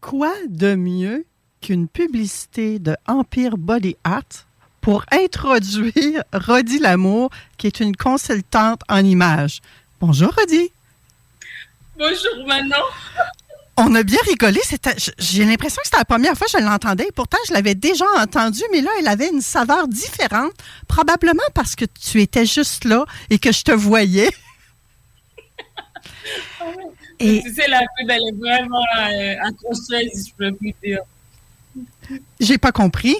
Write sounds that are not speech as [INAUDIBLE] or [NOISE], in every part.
Quoi de mieux qu'une publicité de Empire Body Art pour introduire Rodi Lamour, qui est une consultante en images? Bonjour, Rodi. Bonjour, Manon. On a bien rigolé. J'ai l'impression que c'était la première fois que je l'entendais. Pourtant, je l'avais déjà entendu, mais là, elle avait une saveur différente. Probablement parce que tu étais juste là et que je te voyais. [LAUGHS] et... Tu sais, la pub, elle est vraiment euh, accrocheuse, si je peux plus dire. J'ai pas compris.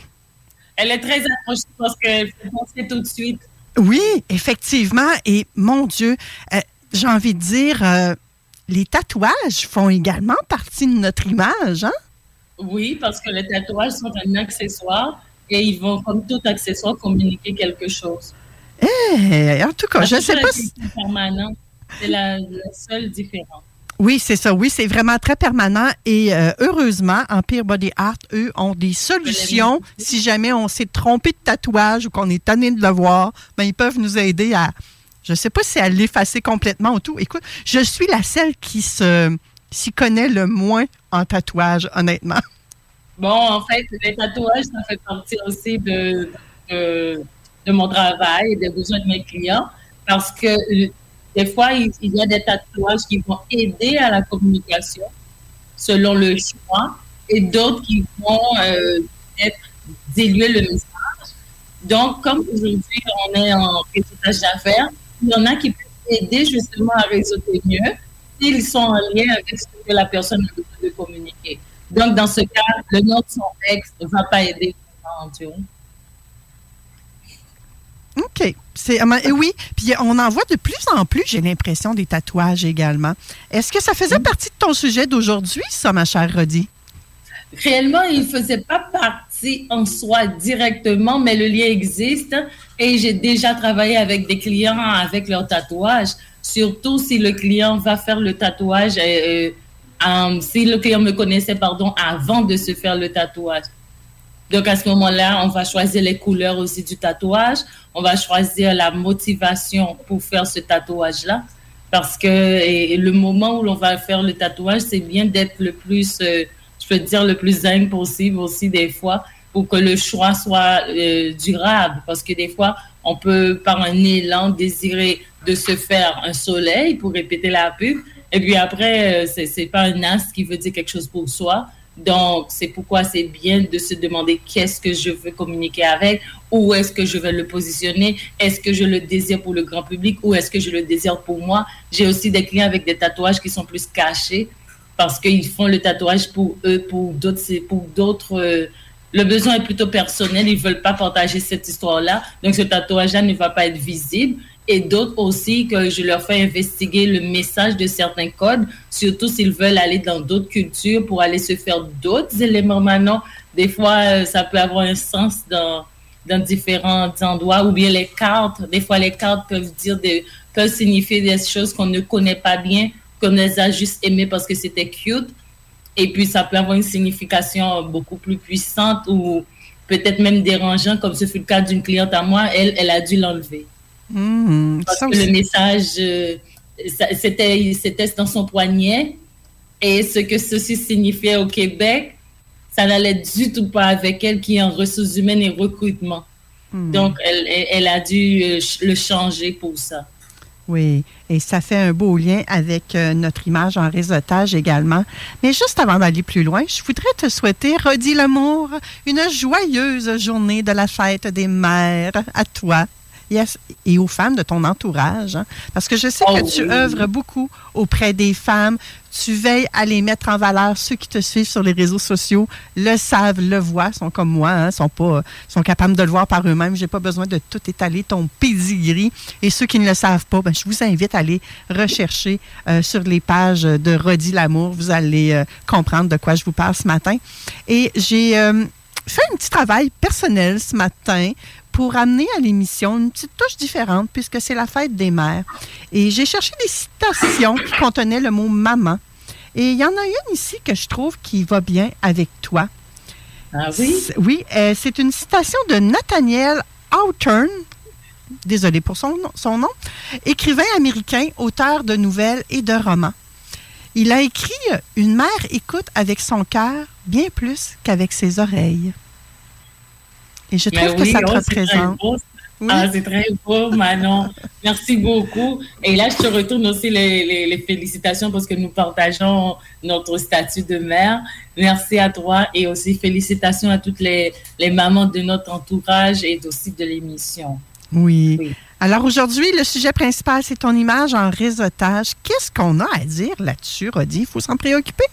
Elle est très accrochée parce qu'elle fait penser tout de suite. Oui, effectivement. Et mon Dieu, euh, j'ai envie de dire, euh, les tatouages font également partie de notre image, hein? Oui, parce que les tatouages sont un accessoire et ils vont, comme tout accessoire, communiquer quelque chose. Eh, en tout cas, je ne sais pas si. C'est la seule différence. Oui, c'est ça. Oui, c'est vraiment très permanent. Et euh, heureusement, Empire Body Art, eux, ont des solutions. Si jamais on s'est trompé de tatouage ou qu'on est tanné de le voir, ben, ils peuvent nous aider à, je sais pas si à l'effacer complètement ou tout. Écoute, je suis la seule qui se s'y connaît le moins en tatouage, honnêtement. Bon, en fait, les tatouages, ça fait partie aussi de mon travail et des besoins de mes clients parce que des fois, il, y a des tatouages qui vont aider à la communication selon le choix et d'autres qui vont euh, être diluer le message. Donc, comme aujourd'hui, on est en réseautage d'affaires, il y en a qui peuvent aider justement à réseauter mieux s'ils sont en lien avec ce que la personne a besoin de communiquer. Donc, dans ce cas, le nom de son texte ne va pas aider. OK. C'est, oui, puis on en voit de plus en plus, j'ai l'impression, des tatouages également. Est-ce que ça faisait partie de ton sujet d'aujourd'hui, ça, ma chère Rodi? Réellement, il ne faisait pas partie en soi directement, mais le lien existe et j'ai déjà travaillé avec des clients avec leur tatouage, surtout si le client va faire le tatouage, euh, euh, si le client me connaissait, pardon, avant de se faire le tatouage. Donc, à ce moment-là, on va choisir les couleurs aussi du tatouage. On va choisir la motivation pour faire ce tatouage-là. Parce que le moment où l'on va faire le tatouage, c'est bien d'être le plus, euh, je peux dire, le plus zen possible aussi des fois pour que le choix soit euh, durable. Parce que des fois, on peut, par un élan, désirer de se faire un soleil pour répéter la pub. Et puis après, euh, c'est pas un as qui veut dire quelque chose pour soi donc, c'est pourquoi c'est bien de se demander qu'est-ce que je veux communiquer avec, où est-ce que je vais le positionner, est-ce que je le désire pour le grand public ou est-ce que je le désire pour moi. J'ai aussi des clients avec des tatouages qui sont plus cachés parce qu'ils font le tatouage pour eux, pour d'autres, pour d'autres. Euh, le besoin est plutôt personnel, ils veulent pas partager cette histoire-là, donc ce tatouage-là ne va pas être visible et d'autres aussi que je leur fais investiguer le message de certains codes, surtout s'ils veulent aller dans d'autres cultures pour aller se faire d'autres éléments maintenant. Des fois, euh, ça peut avoir un sens dans, différents endroits ou bien les cartes. Des fois, les cartes peuvent dire peuvent signifier des choses qu'on ne connaît pas bien, qu'on les a juste aimées parce que c'était cute. Et puis, ça peut avoir une signification beaucoup plus puissante ou peut-être même dérangeante, comme ce fut le cas d'une cliente à moi. Elle, elle a dû l'enlever. Mmh, Parce que le message, euh, c'était, c'était dans son poignet. Et ce que ceci signifiait au Québec, ça n'allait du tout pas avec elle qui est en ressources humaines et recrutement. Mmh. Donc, elle, elle, a dû euh, le changer pour ça. Oui, et ça fait un beau lien avec euh, notre image en réseautage également. Mais juste avant d'aller plus loin, je voudrais te souhaiter, redis l'amour, une joyeuse journée de la fête des mères à toi et aux femmes de ton entourage. Hein. Parce que je sais que oh tu œuvres beaucoup auprès des femmes. Tu veilles à les mettre en valeur. Ceux qui te suivent sur les réseaux sociaux le savent, le voient, sont comme moi, hein, sont pas, sont capables de le voir par eux-mêmes. J'ai pas besoin de tout étaler ton pedigree. Et ceux qui ne le savent pas, ben, je vous invite à aller rechercher euh, sur les pages de Rodi l'amour. Vous allez euh, comprendre de quoi je vous parle ce matin. Et j'ai euh, fait un petit travail personnel ce matin pour amener à l'émission une petite touche différente puisque c'est la fête des mères. Et j'ai cherché des citations qui contenaient le mot maman. Et il y en a une ici que je trouve qui va bien avec toi. Ah oui? Oui, euh, c'est une citation de Nathaniel Hawthorne. Désolé pour son, son nom. Écrivain américain, auteur de nouvelles et de romans. Il a écrit Une mère écoute avec son cœur bien plus qu'avec ses oreilles. Et je trouve que ça te oh, représente. Ah, c'est très beau, Manon. Merci beaucoup. Et là, je te retourne aussi les, félicitations parce que nous partageons notre statut de mère. Merci à toi et aussi félicitations à toutes les, mamans de notre entourage et aussi de l'émission. Oui. oui. Alors aujourd'hui, le sujet principal, c'est ton image en réseautage. Qu'est-ce qu'on a à dire là-dessus, Rodi? Il faut s'en préoccuper?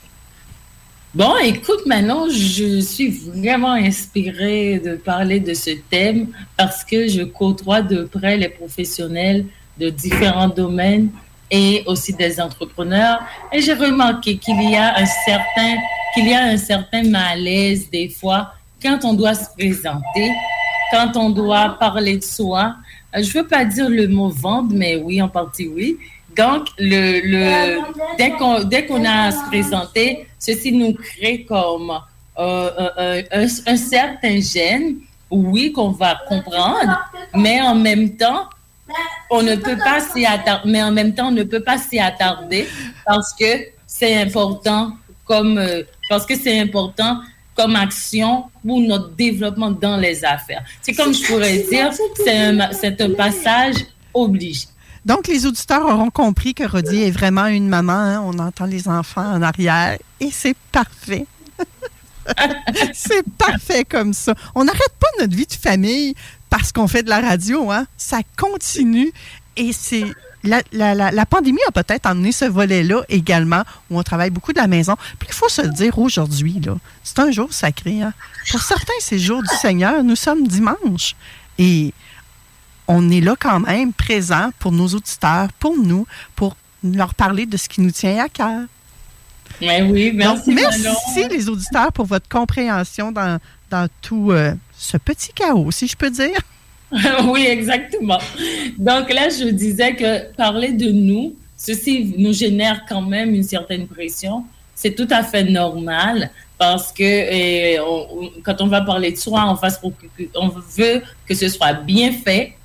Bon, écoute, maintenant, je suis vraiment inspirée de parler de ce thème parce que je côtoie de près les professionnels de différents domaines et aussi des entrepreneurs. Et j'ai remarqué qu'il y a un certain, qu'il y a un certain malaise des fois quand on doit se présenter, quand on doit parler de soi. Je veux pas dire le mot vendre, mais oui, en partie oui. Donc, le, le, dès qu'on dès qu'on a à se présenter, ceci nous crée comme euh, euh, un, un, certain gène, oui, qu'on va comprendre, mais en même temps, on ne peut pas s'y attarder, mais en même temps, on ne peut pas s'y attarder parce que c'est important comme, euh, parce que c'est important comme action pour notre développement dans les affaires. C'est comme je pourrais dire, c'est un, un passage obligé. Donc, les auditeurs auront compris que Rodi est vraiment une maman. Hein. On entend les enfants en arrière et c'est parfait. [LAUGHS] c'est parfait comme ça. On n'arrête pas notre vie de famille parce qu'on fait de la radio. Hein? Ça continue et c'est. La, la, pandémie a peut-être emmené ce volet-là également, où on travaille beaucoup de la maison. Puis il faut se dire aujourd'hui, c'est un jour sacré. Hein? Pour certains, c'est jour du Seigneur. Nous sommes dimanche. Et on est là quand même, présent pour nos auditeurs, pour nous, pour leur parler de ce qui nous tient à cœur. oui, merci. merci les auditeurs pour votre compréhension dans, dans tout euh, ce petit chaos, si je peux dire. [LAUGHS] oui, exactement. Donc là, je disais que parler de nous, ceci nous génère quand même une certaine pression. C'est tout à fait normal parce que eh, quand on va parler de soi, on, on veut que ce soit bien fait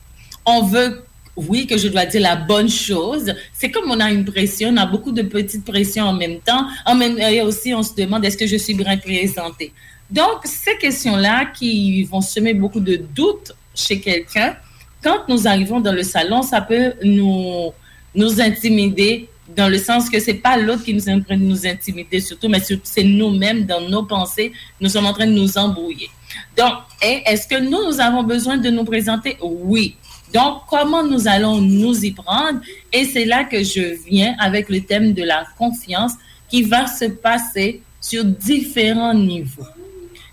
on veut oui, que je dois dire la bonne chose. C'est comme on a une pression, on a beaucoup de petites pressions en même temps. En même et aussi, on se demande est-ce que je suis bien présentée. Donc, ces questions-là qui vont semer beaucoup de doutes chez quelqu'un, quand nous arrivons dans le salon, ça peut nous, nous intimider dans le sens que c'est pas l'autre qui nous est en train de nous intimider surtout, mais c'est nous-mêmes dans nos pensées, nous sommes en train de nous embrouiller. Donc, est-ce que nous, nous avons besoin de nous présenter? Oui. Donc, comment nous allons nous y prendre? Et c'est là que je viens avec le thème de la confiance qui va se passer sur différents niveaux.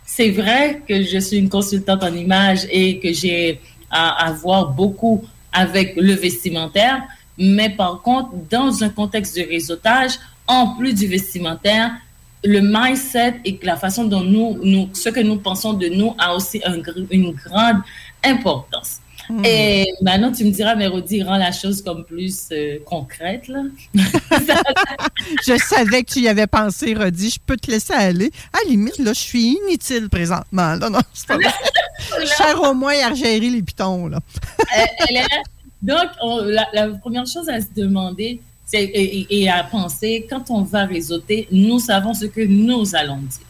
C'est vrai que je suis une consultante en images et que j'ai à, voir beaucoup avec le vestimentaire, mais par contre, dans un contexte de réseautage, en plus du vestimentaire, le mindset et la façon dont nous ce que nous pensons de nous a aussi une grande importance. Hmm. Et maintenant, tu me diras, Mérodi, rend la chose comme plus euh, concrète. Là. [LAUGHS] je savais que tu y avais pensé, Rodi. Je peux te laisser aller. À la limite, là, je suis inutile présentement. Là, non, c'est pas [LAUGHS] Cher au moins à gérer les pitons. Là. Donc, la, première chose à se demander et, et, à penser, quand on va réseauter, nous savons ce que nous allons dire.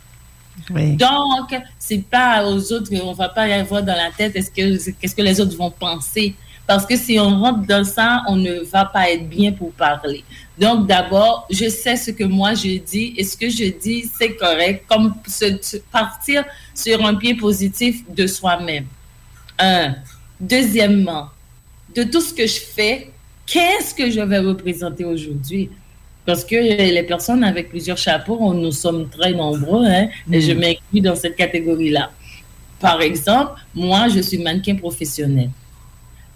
Donc, c'est pas aux autres, on va pas y avoir dans la tête est-ce que qu'est-ce que les autres vont penser? Parce que si on rentre dans ça, on ne va pas être bien pour parler. Donc d'abord, je sais ce que moi je dis et ce que je dis, c'est correct, comme se, partir sur un pied positif de soi-même. Un. Deuxièmement, de tout ce que je fais, qu'est-ce que je vais représenter aujourd'hui? Parce que les personnes avec plusieurs chapeaux, nous sommes très nombreux, hein, et je mm. m'inclus dans cette catégorie-là. Par exemple, moi, je suis mannequin professionnel.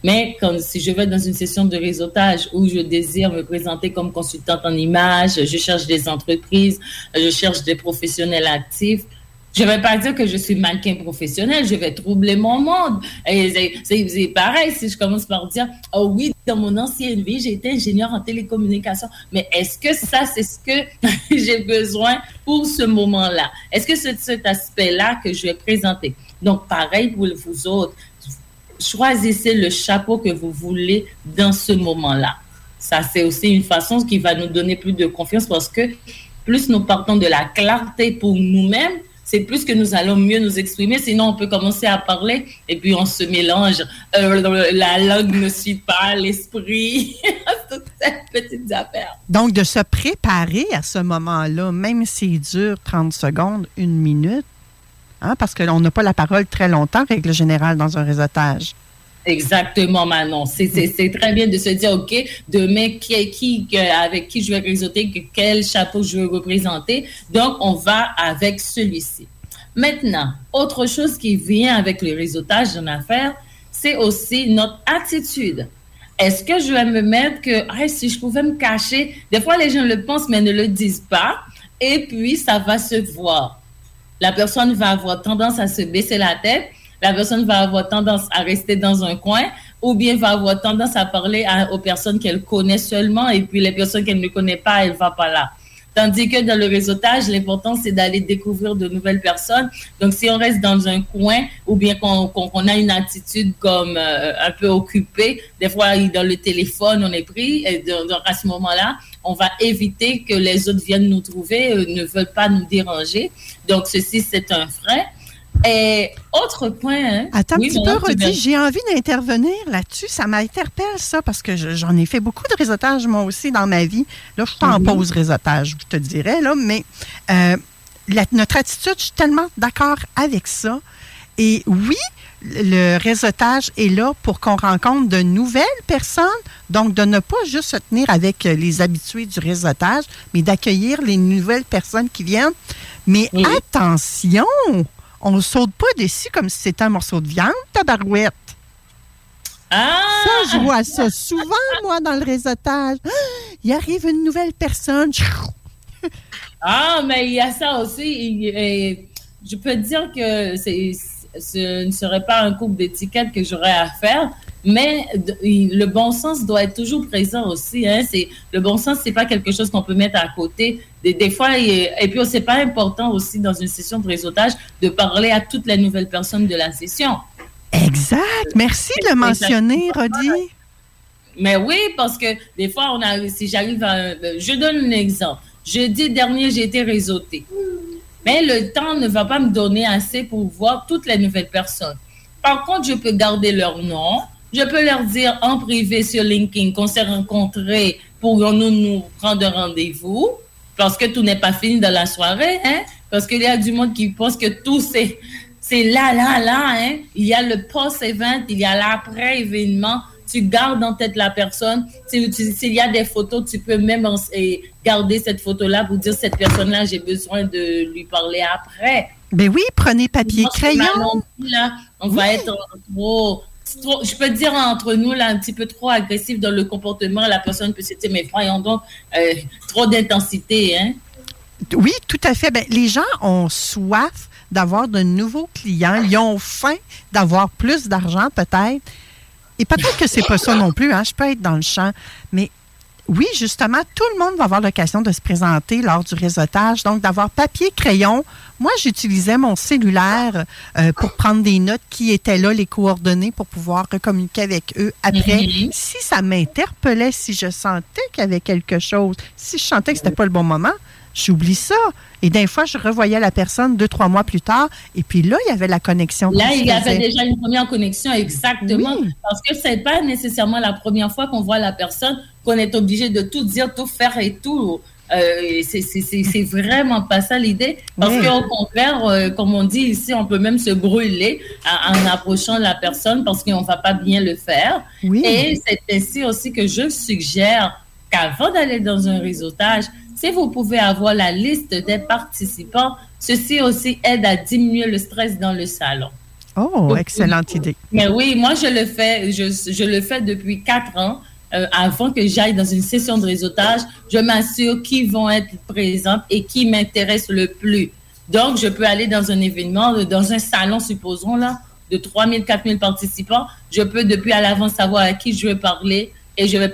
Mais quand, si je vais dans une session de réseautage où je désire me présenter comme consultante en images, je cherche des entreprises, je cherche des professionnels actifs, je ne vais pas dire que je suis mannequin professionnel, je vais troubler mon monde. C'est pareil si je commence par dire, oh oui, dans mon ancienne vie, été ingénieur en télécommunication. Mais est-ce que ça, c'est ce que [LAUGHS] j'ai besoin pour ce moment-là? Est-ce que c'est cet aspect-là que je vais présenter? Donc, pareil pour vous autres, choisissez le chapeau que vous voulez dans ce moment-là. Ça, c'est aussi une façon qui va nous donner plus de confiance parce que plus nous partons de la clarté pour nous-mêmes, c'est plus que nous allons mieux nous exprimer. Sinon, on peut commencer à parler et puis on se mélange. Euh, la langue ne suit pas l'esprit. [LAUGHS] Toutes ces petites affaires. Donc, de se préparer à ce moment-là, même s'il dure 30 secondes, une minute, hein, parce qu'on n'a pas la parole très longtemps, règle générale, dans un réseautage. Exactement, Manon. C'est très bien de se dire, OK, demain, qui, qui, avec qui je vais réseauter, quel chapeau je veux représenter. Donc, on va avec celui-ci. Maintenant, autre chose qui vient avec le réseautage d'une affaire, c'est aussi notre attitude. Est-ce que je vais me mettre que, si je pouvais me cacher, des fois les gens le pensent mais ne le disent pas, et puis ça va se voir. La personne va avoir tendance à se baisser la tête la personne va avoir tendance à rester dans un coin ou bien va avoir tendance à parler aux personnes qu'elle connaît seulement et puis les personnes qu'elle ne connaît pas, elle va pas là. Tandis que dans le réseautage, l'important, c'est d'aller découvrir de nouvelles personnes. Donc, si on reste dans un coin ou bien qu'on a une attitude comme euh, un peu occupée, des fois, dans le téléphone, on est pris. Et donc, à ce moment-là, on va éviter que les autres viennent nous trouver, euh, ne veulent pas nous déranger. Donc, ceci, c'est un frein. Et autre point. Hein? Attends un petit peu, Rodi, j'ai envie d'intervenir là-dessus. Ça m'interpelle, ça, parce que j'en ai fait beaucoup de réseautage, moi aussi, dans ma vie. Là, je suis en pause réseautage, je te dirais, là, mais euh, notre attitude, je suis tellement d'accord avec ça. Et oui, le réseautage est là pour qu'on rencontre de nouvelles personnes, donc de ne pas juste se tenir avec les habitués du réseautage, mais d'accueillir les nouvelles personnes qui viennent. Mais attention, on ne saute pas dessus comme si c'était un morceau de viande, tabarouette. Ah! Ça, je vois ça souvent, moi, dans le réseautage. [GASPS] Il arrive une nouvelle personne. [LAUGHS] ah, mais il y a ça aussi. je peux dire que ce ne serait pas un couple d'étiquettes que j'aurais à faire, mais le bon sens doit être toujours présent aussi. Hein. C'est le bon sens, c'est pas quelque chose qu'on peut mettre à côté. Des, des fois, et, et puis c'est pas important aussi dans une session de réseautage de parler à toutes les nouvelles personnes de la session. Exact. Merci de le mentionner, Rodi. Mais oui, parce que des fois, on a, si j'arrive à, je donne un exemple. Jeudi dernier, j'ai été réseauté. Mais le temps ne va pas me donner assez pour voir toutes les nouvelles personnes. Par contre, je peux garder leur nom, je peux leur dire en privé sur LinkedIn qu'on s'est rencontrés pour nous nous prendre rendez-vous parce que tout n'est pas fini dans la soirée, hein? Parce qu'il y a du monde qui pense que tout c'est c'est là, là, là, hein? Il y a le post-event, il y a l'après-événement. Tu gardes en tête la personne. S'il y a des photos, tu peux même garder cette photo-là pour dire cette personne-là, j'ai besoin de lui parler après. Ben oui, prenez papier, crayon. Là, on va être je peux dire entre nous, là, un petit peu trop agressif dans le comportement. La personne peut se dire, mais voyons donc, euh, trop d'intensité. Hein? Oui, tout à fait. Ben, les gens ont soif d'avoir de nouveaux clients. Ils ont faim d'avoir plus d'argent, peut-être. Et peut-être que c'est pas ça non plus. Hein? Je peux être dans le champ. Mais oui, justement, tout le monde va avoir l'occasion de se présenter lors du réseautage. Donc, d'avoir papier, crayon. Moi, j'utilisais mon cellulaire euh, pour prendre des notes qui étaient là, les coordonnées, pour pouvoir communiquer avec eux après. Mm-hmm. Si ça m'interpellait, si je sentais qu'il y avait quelque chose, si je sentais que c'était pas le bon moment, j'oublie ça. Et des fois, je revoyais la personne deux, trois mois plus tard, et puis là, il y avait la connexion. Là, il y avait déjà une première connexion, exactement. Parce que c'est pas nécessairement la première fois qu'on voit la personne qu'on est obligé de tout dire, tout faire et tout. Euh, c'est vraiment pas ça l'idée. Parce qu'au contraire, euh, comme on dit ici, on peut même se brûler en, approchant la personne parce qu'on va pas bien le faire. Et c'est ainsi aussi que je suggère qu'avant d'aller dans un réseautage, si vous pouvez avoir la liste des participants, ceci aussi aide à diminuer le stress dans le salon. Oh, excellente idée. Mais oui, moi, je le fais, je, je le fais depuis quatre ans. Euh, avant que j'aille dans une session de réseautage, je m'assure qui vont être présents et qui m'intéressent le plus. Donc, je peux aller dans un événement, dans un salon, supposons, là, de 3 000, 4 000 participants. Je peux, depuis à l'avance, savoir à qui je vais parler et je vais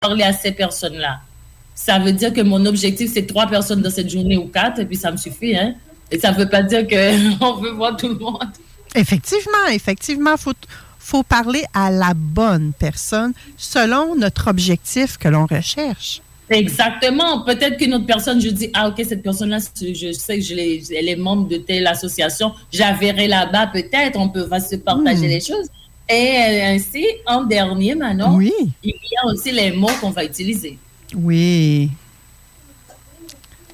Parler à ces personnes-là. ça veut dire que mon objectif, c'est trois personnes dans cette journée ou quatre, et puis ça me suffit. Hein? Et ça ne veut pas dire qu'on [LAUGHS] veut voir tout le monde. Effectivement, effectivement, il faut, faut parler à la bonne personne selon notre objectif que l'on recherche. Exactement. Peut-être qu'une autre personne, je dis, ah, OK, cette personne-là, je sais que je elle est membre de telle association, j'avais là-bas, peut-être, on peut va se partager hmm. les choses. Et ainsi, en dernier, oui. il y a aussi les mots qu'on va utiliser. Oui.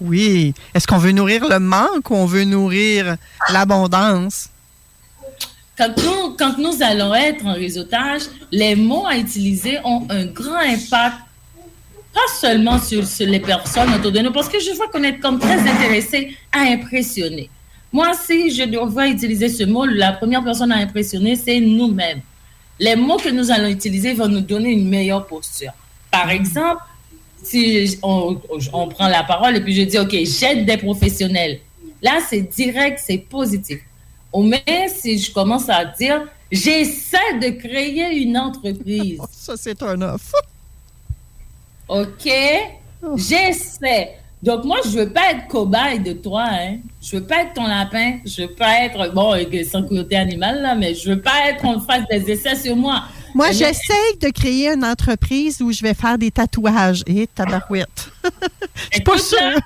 Oui. Est-ce qu'on veut nourrir le manque ou on veut nourrir l'abondance? Quand nous, quand nous allons être en réseautage, les mots à utiliser ont un grand impact, pas seulement sur, les personnes autour de nous, parce que je vois qu'on est comme très intéressé à impressionner. Moi, si je dois utiliser ce mot, la première personne à impressionner, c'est nous-mêmes. Les mots que nous allons utiliser vont nous donner une meilleure posture. Par exemple, si on, prend la parole et puis je dis, OK, j'aide des professionnels. Là, c'est direct, c'est positif. Mais si je commence à dire, j'essaie de créer une entreprise. [LAUGHS] Ça, c'est un offre. OK? J'essaie. Donc, moi, je ne veux pas être cobaye de toi. Hein. Je ne veux pas être ton lapin. Je ne veux pas être, bon, sans côté animal, là, mais je ne veux pas être qu'on fasse des essais sur moi. Moi, j'essaye de créer une entreprise où je vais faire des tatouages. Et tabarouette. [LAUGHS] je suis pas sûre.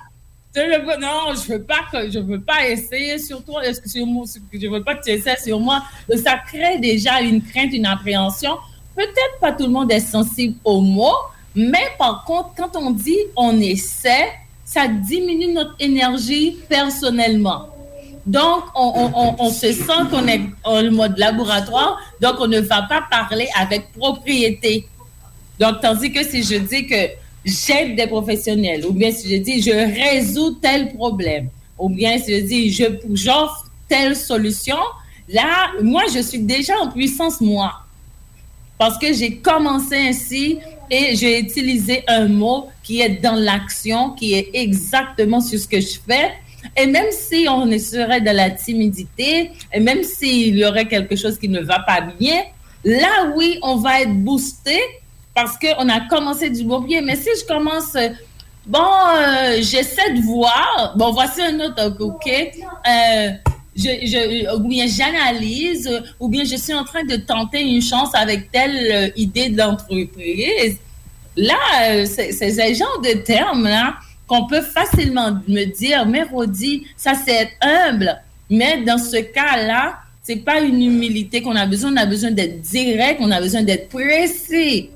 Non, je veux pas que je veux pas essayer sur toi. Est-ce que sur moi, je veux pas que tu essaies sur moi. Ça crée déjà une crainte, une appréhension. Peut-être pas tout le monde est sensible aux mots, mais par contre, quand on dit on essaie, ça diminue notre énergie personnellement. Donc, on, se sent qu'on est en mode laboratoire, donc on ne va pas parler avec propriété. Donc, tandis que si je dis que j'aide des professionnels, ou bien si je dis je résous tel problème, ou bien si je dis je j'offre telle solution, là, moi, je suis déjà en puissance, moi. Parce que j'ai commencé ainsi et j'ai utilisé un mot qui est dans l'action, qui est exactement sur ce que je fais. Et même si on serait de la timidité, et même s'il y aurait quelque chose qui ne va pas bien, là, oui, on va être boosté parce qu'on a commencé du bon pied. Mais si je commence, bon, euh, j'essaie de voir, bon, voici un autre, OK, euh, je, ou bien j'analyse, ou bien je suis en train de tenter une chance avec telle euh, idée d'entreprise. Là, c'est ce genre de termes-là qu'on peut facilement me dire, mais Rodi, ça c'est être humble. Mais dans ce cas-là, c'est pas une humilité qu'on a besoin, on a besoin d'être direct, on a besoin d'être précis.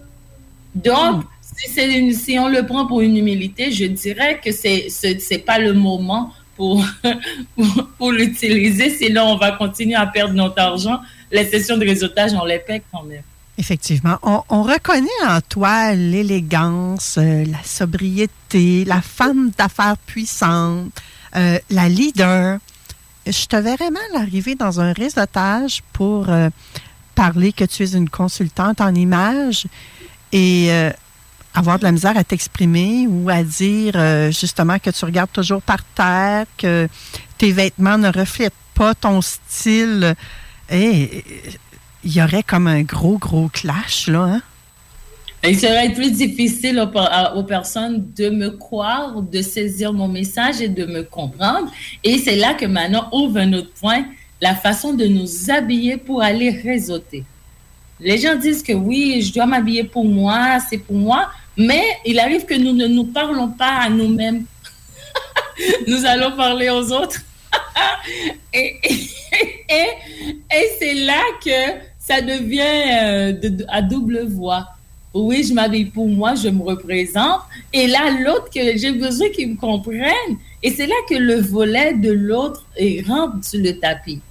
Donc, si, si, on le prend pour une humilité, je dirais que c'est n'est pas le moment [LAUGHS] pour, l'utiliser, sinon on va continuer à perdre notre argent. Les sessions de réseautage, on les paie quand même. Effectivement. On, reconnaît en toi l'élégance, euh, la sobriété, la femme d'affaires puissante, euh, la leader. Je te verrais mal arriver dans un réseautage pour euh, parler que tu es une consultante en images et avoir de la misère à t'exprimer ou à dire justement que tu regardes toujours par terre, que tes vêtements ne reflètent pas ton style. Et il y aurait comme un gros, gros clash, là, hein? Il serait plus difficile aux, personnes de me croire, de saisir mon message et de me comprendre. Et c'est là que maintenant ouvre un autre point, la façon de nous habiller pour aller réseauter. Les gens disent que oui, je dois m'habiller pour moi, c'est pour moi, mais il arrive que nous ne nous parlons pas à nous-mêmes. [LAUGHS] nous allons parler aux autres. [LAUGHS] et, et, et c'est là que ça devient euh, à double voix. Oui, je m'habille pour moi, je me représente. Et là, l'autre, que j'ai besoin qu'il me comprenne. Et c'est là que le volet de l'autre rentre sur le tapis.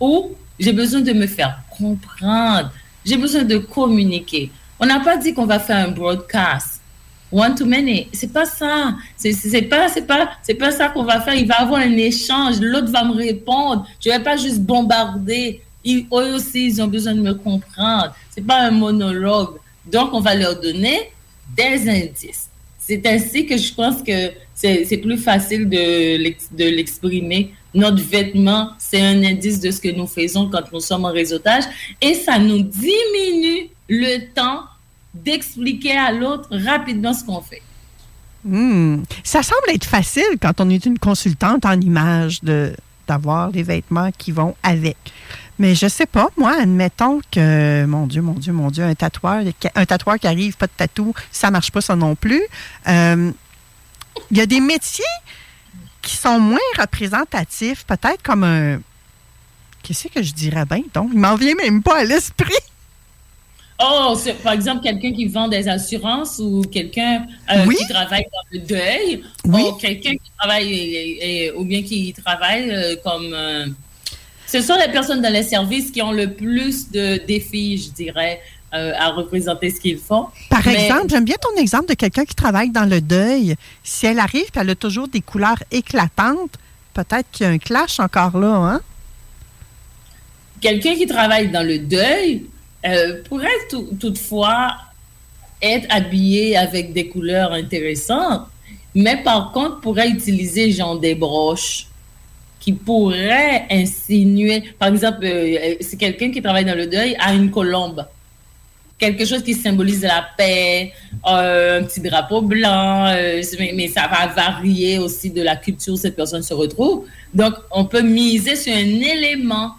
Ou j'ai besoin de me faire comprendre. J'ai besoin de communiquer. On n'a pas dit qu'on va faire un broadcast. One to many. C'est pas ça. C'est pas, pas, pas ça qu'on va faire. Il va avoir un échange. L'autre va me répondre. Je vais pas juste bombarder ils, eux aussi, ils ont besoin de me comprendre. C'est pas un monologue. Donc, on va leur donner des indices. C'est ainsi que je pense que c'est plus facile de l'exprimer. Notre vêtement, c'est un indice de ce que nous faisons quand nous sommes en réseautage et ça nous diminue le temps d'expliquer à l'autre rapidement ce qu'on fait. Hmm. Ça semble être facile quand on est une consultante en image d'avoir les vêtements qui vont avec. Mais je sais pas, moi, admettons que, mon Dieu, mon Dieu, mon Dieu, un tatoueur, un tatoueur qui arrive, pas de tatou, ça marche pas ça non plus. Euh, il y a des métiers qui sont moins représentatifs, peut-être comme un. Qu'est-ce que je dirais bien? Donc, il m'en vient même pas à l'esprit. Oh, par exemple, quelqu'un qui vend des assurances ou quelqu'un euh, qui travaille dans le deuil, oui. ou quelqu'un qui travaille, ou bien qui travaille euh, comme ce sont les personnes dans les services qui ont le plus de défis, je dirais, euh, à représenter ce qu'ils font. Par exemple, j'aime bien ton exemple de quelqu'un qui travaille dans le deuil. Si elle arrive et elle a toujours des couleurs éclatantes, peut-être qu'il y a un clash encore là, hein? Quelqu'un qui travaille dans le deuil euh, pourrait toutefois être habillé avec des couleurs intéressantes, mais par contre pourrait utiliser genre des broches qui pourrait insinuer, par exemple, euh, c'est quelqu'un qui travaille dans le deuil a une colombe, quelque chose qui symbolise la paix, euh, un petit drapeau blanc, euh, mais, ça va varier aussi de la culture où cette personne se retrouve. Donc, on peut miser sur un élément,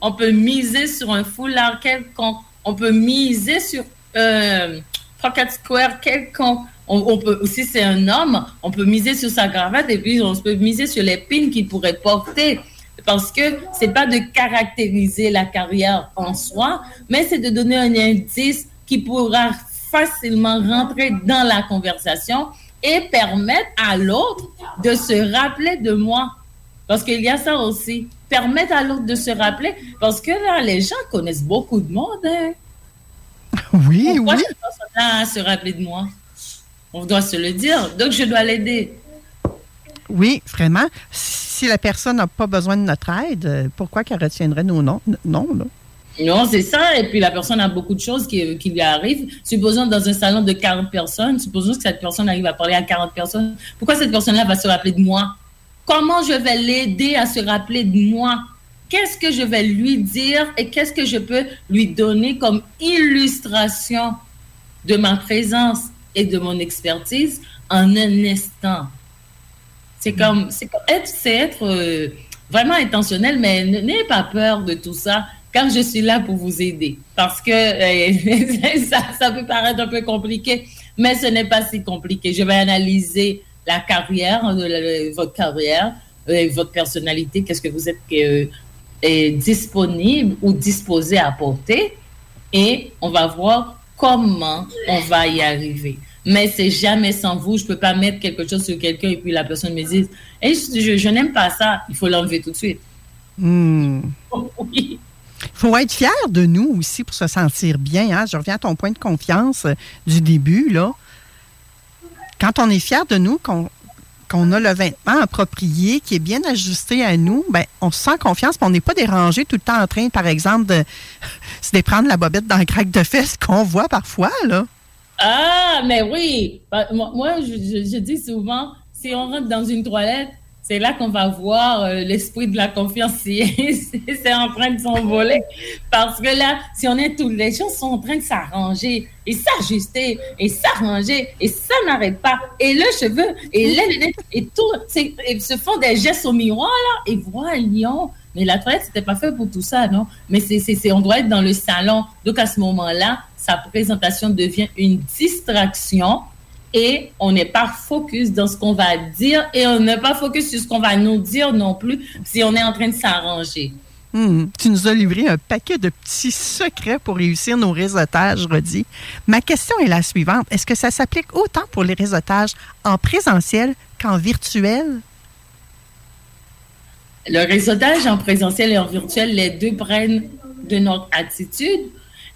on peut miser sur un foulard quelconque, on peut miser sur un pocket square quelconque on, peut, si c'est un homme, on peut miser sur sa cravate et puis on peut miser sur les pins qu'il pourrait porter. Parce que c'est pas de caractériser la carrière en soi, mais c'est de donner un indice qui pourra facilement rentrer dans la conversation et permettre à l'autre de se rappeler de moi. Parce qu'il y a ça aussi. Permettre à l'autre de se rappeler. Parce que là, les gens connaissent beaucoup de monde. Hein. [LAUGHS] Oui, Pourquoi oui. Pourquoi à se rappeler de moi? On doit se le dire. Donc, je dois l'aider. Oui, vraiment. Si la personne n'a pas besoin de notre aide, pourquoi qu'elle retiendrait nos noms? Non, non. Non, c'est ça. Et puis la personne a beaucoup de choses qui, lui arrivent. Supposons dans un salon de 40 personnes, supposons que cette personne arrive à parler à 40 personnes. Pourquoi cette personne-là va se rappeler de moi? Comment je vais l'aider à se rappeler de moi? Qu'est-ce que je vais lui dire et qu'est-ce que je peux lui donner comme illustration de ma présence? et de mon expertise en un instant? C'est mm. comme, c'est être, c'est être euh, vraiment intentionnel, mais n'ayez pas peur de tout ça, car je suis là pour vous aider. Parce que euh, [LAUGHS] ça, ça peut paraître un peu compliqué, mais ce n'est pas si compliqué. Je vais analyser la carrière, euh, votre carrière, votre personnalité, qu'est-ce que vous êtes disponible ou disposé à apporter, et on va voir comment on va y arriver. Mais c'est jamais sans vous. Je peux pas mettre quelque chose sur quelqu'un et puis la personne me dit, hey, je, je, n'aime pas ça. Il faut l'enlever tout de suite. Hmm. [LAUGHS] Il faut être fier de nous aussi pour se sentir bien. Hein? Je reviens à ton point de confiance du début. là. Quand on est fier de nous, qu'on qu'on a le vêtement approprié, qui est bien ajusté à nous, ben, on se sent confiance, mais on n'est pas dérangé tout le temps en train, par exemple, de [LAUGHS] se déprendre la bobette dans le craque de fesses [LAUGHS] qu'on voit parfois, là. Ah, mais oui. Bah, moi, je, dis souvent, si on rentre dans une toilette, c'est là qu'on va voir euh, l'esprit de la confiance [LAUGHS] c'est en train de s'envoler. Parce que là, si on est tous les choses sont en train de s'arranger et s'ajuster et s'arranger et ça n'arrête pas. Et le cheveu et les et tout, ils se font des gestes au miroir là et voyons. Mais la toilette, c'était pas fait pour tout ça, non? Mais c'est, on doit être dans le salon. Donc, à ce moment-là, sa présentation devient une distraction et on n'est pas focus dans ce qu'on va dire et on n'est pas focus sur ce qu'on va nous dire non plus si on est en train de s'arranger. Hmm. tu nous as livré un paquet de petits secrets pour réussir nos réseautages, Rodi. Ma question est la suivante. Est-ce que ça s'applique autant pour les réseautages en présentiel qu'en virtuel? Le réseautage en présentiel et en virtuel, les deux prennent de notre attitude.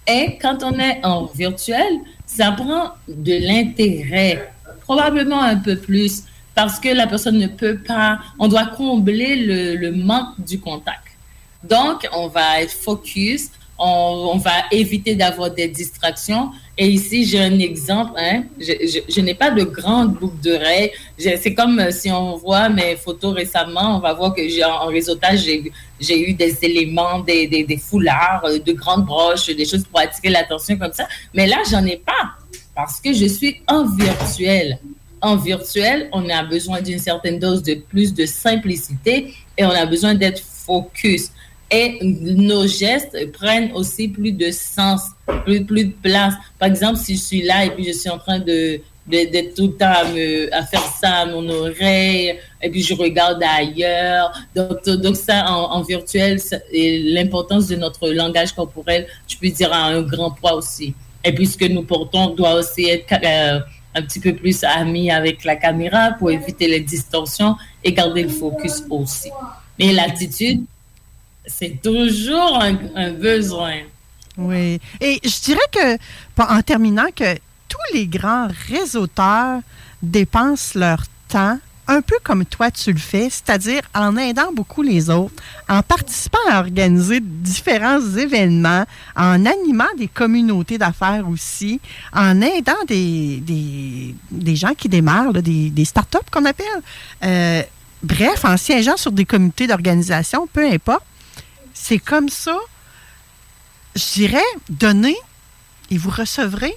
Et quand on est en virtuel, ça prend de l'intérêt, probablement un peu plus, parce que la personne ne peut pas, on doit combler le, manque du contact. Donc, on va être focus, on, va éviter d'avoir des distractions. Et ici, j'ai un exemple. Hein. Je, n'ai pas de grande boucle d'oreille. C'est comme euh, si on voit mes photos récemment, on va voir que j'ai en réseautage, j'ai eu des éléments, des, des, foulards, euh, de grandes broches, des choses pour attirer l'attention comme ça. Mais là, j'en ai pas parce que je suis en virtuel. En virtuel, on a besoin d'une certaine dose de plus de simplicité et on a besoin d'être focus et nos gestes prennent aussi plus de sens, plus, plus de place. Par exemple, si je suis là et puis je suis en train de d'être tout le temps à, faire ça à mon oreille, et puis je regarde ailleurs. Donc, donc ça, en, virtuel, l'importance de notre langage corporel, je peux dire, a un grand poids aussi. Et puis ce que nous portons doit aussi être euh, un petit peu plus ami avec la caméra pour éviter les distorsions et garder le focus aussi. Mais l'attitude, c'est toujours un, besoin. Oui. Et je dirais que, en terminant, que tous les grands réseauteurs dépensent leur temps un peu comme toi tu le fais, c'est-à-dire en aidant beaucoup les autres, en participant à organiser différents événements, en animant des communautés d'affaires aussi, en aidant des, des, gens qui démarrent, des, des start-up qu'on appelle. Euh, bref, en siégeant sur des comités d'organisation, peu importe. C'est comme ça, je dirais, donner et vous recevrez,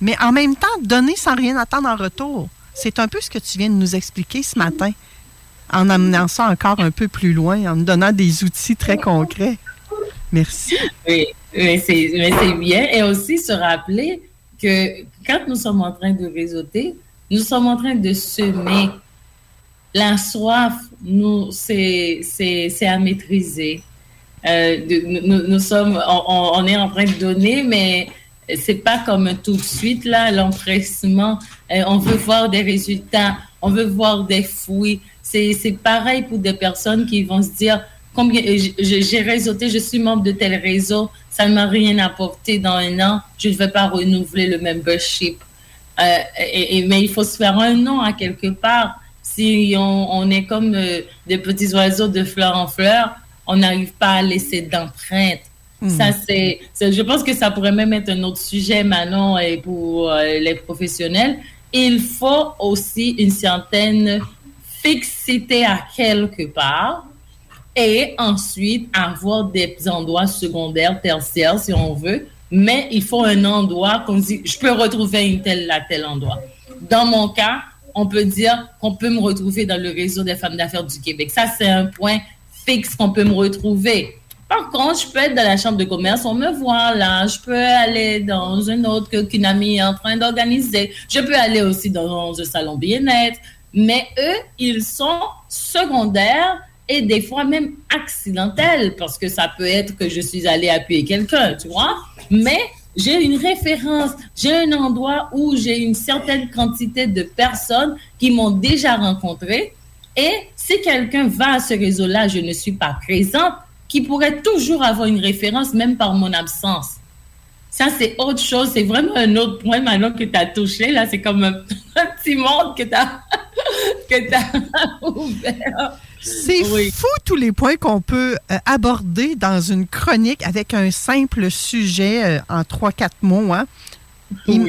mais en même temps, donner sans rien attendre en retour. C'est un peu ce que tu viens de nous expliquer ce matin, en amenant ça encore un peu plus loin, en nous donnant des outils très concrets. Merci. Oui, mais c'est bien. Et aussi se rappeler que quand nous sommes en train de réseauter, nous sommes en train de semer. La soif, nous, c'est à maîtriser. Euh, nous, sommes, on, est en train de donner, mais c'est pas comme tout de suite là, l'empressement. Euh, on veut voir des résultats, on veut voir des fruits. C'est pareil pour des personnes qui vont se dire combien j'ai réseauté, je suis membre de tel réseau, ça ne m'a rien apporté dans un an, je ne vais pas renouveler le membership. Euh, et, mais il faut se faire un nom à quelque part. Si on, est comme des petits oiseaux de fleur en fleur, on n'arrive pas à laisser d'empreinte. Hmm. Ça, c'est, je pense que ça pourrait même être un autre sujet maintenant et pour euh, les professionnels. Il faut aussi une certaine fixité à quelque part et ensuite avoir des endroits secondaires, tertiaires, si on veut. Mais il faut un endroit qu'on dit, je peux retrouver une telle à tel endroit. Dans mon cas, on peut dire qu'on peut me retrouver dans le réseau des femmes d'affaires du Québec. Ça, c'est un point fixe qu'on peut me retrouver. Par contre, je peux être dans la chambre de commerce, on me voit là, je peux aller dans une autre qu'une amie est en train d'organiser. Je peux aller aussi dans un salon bien-être. Mais eux, ils sont secondaires et des fois même accidentels parce que ça peut être que je suis allée appuyer quelqu'un, tu vois. Mais j'ai une référence, j'ai un endroit où j'ai une certaine quantité de personnes qui m'ont déjà rencontré. Et si quelqu'un va à ce réseau-là, je ne suis pas présente, qui pourrait toujours avoir une référence, même par mon absence. Ça, c'est autre chose. C'est vraiment un autre point maintenant que tu as touché. Là, c'est comme un, [LAUGHS] petit monde que tu as, as ouvert. C'est fou tous les points qu'on peut euh, aborder dans une chronique avec un simple sujet euh, en trois, quatre mots. Hein?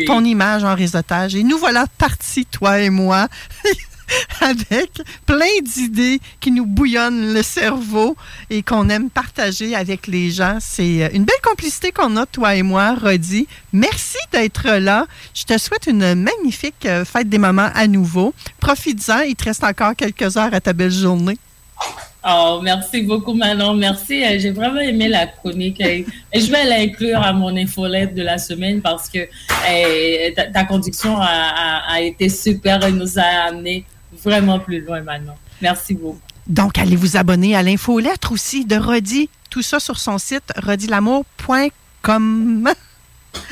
Ton image en réseautage. Et nous voilà partis, toi et moi. [LAUGHS] [LAUGHS] avec plein d'idées qui nous bouillonnent le cerveau et qu'on aime partager avec les gens. C'est euh, une belle complicité qu'on a, toi et moi, Rodi. Merci d'être là. Je te souhaite une magnifique euh, fête des mamans à nouveau. Profites-en, il te reste encore quelques heures à ta belle journée. Oh, merci beaucoup, Manon. Merci. Euh, j'ai vraiment aimé la chronique. Je vais l'inclure à mon infolette de la semaine parce que ta, conduction a, a, été super et nous a amené vraiment plus loin maintenant. Merci beaucoup. Donc, allez vous abonner à l'infolettre aussi de Rodi. Tout ça sur son site rodilamour.com. [LAUGHS]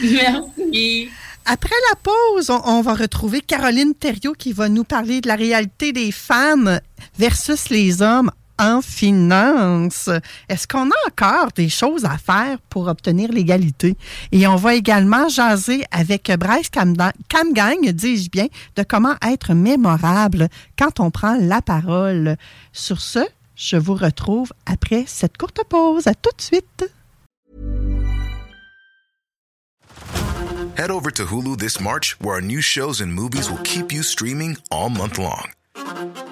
Merci. Après la pause, on, va retrouver Caroline Thériault qui va nous parler de la réalité des femmes versus les hommes en finance. Est-ce qu'on a encore des choses à faire pour obtenir l'égalité? Et on va également jaser avec Bryce Camgang, dis-je bien, de comment être mémorable quand on prend la parole. Sur ce, je vous retrouve après cette courte pause. À tout de suite. Head over to Hulu this March, where our new shows and movies will keep you streaming all month long.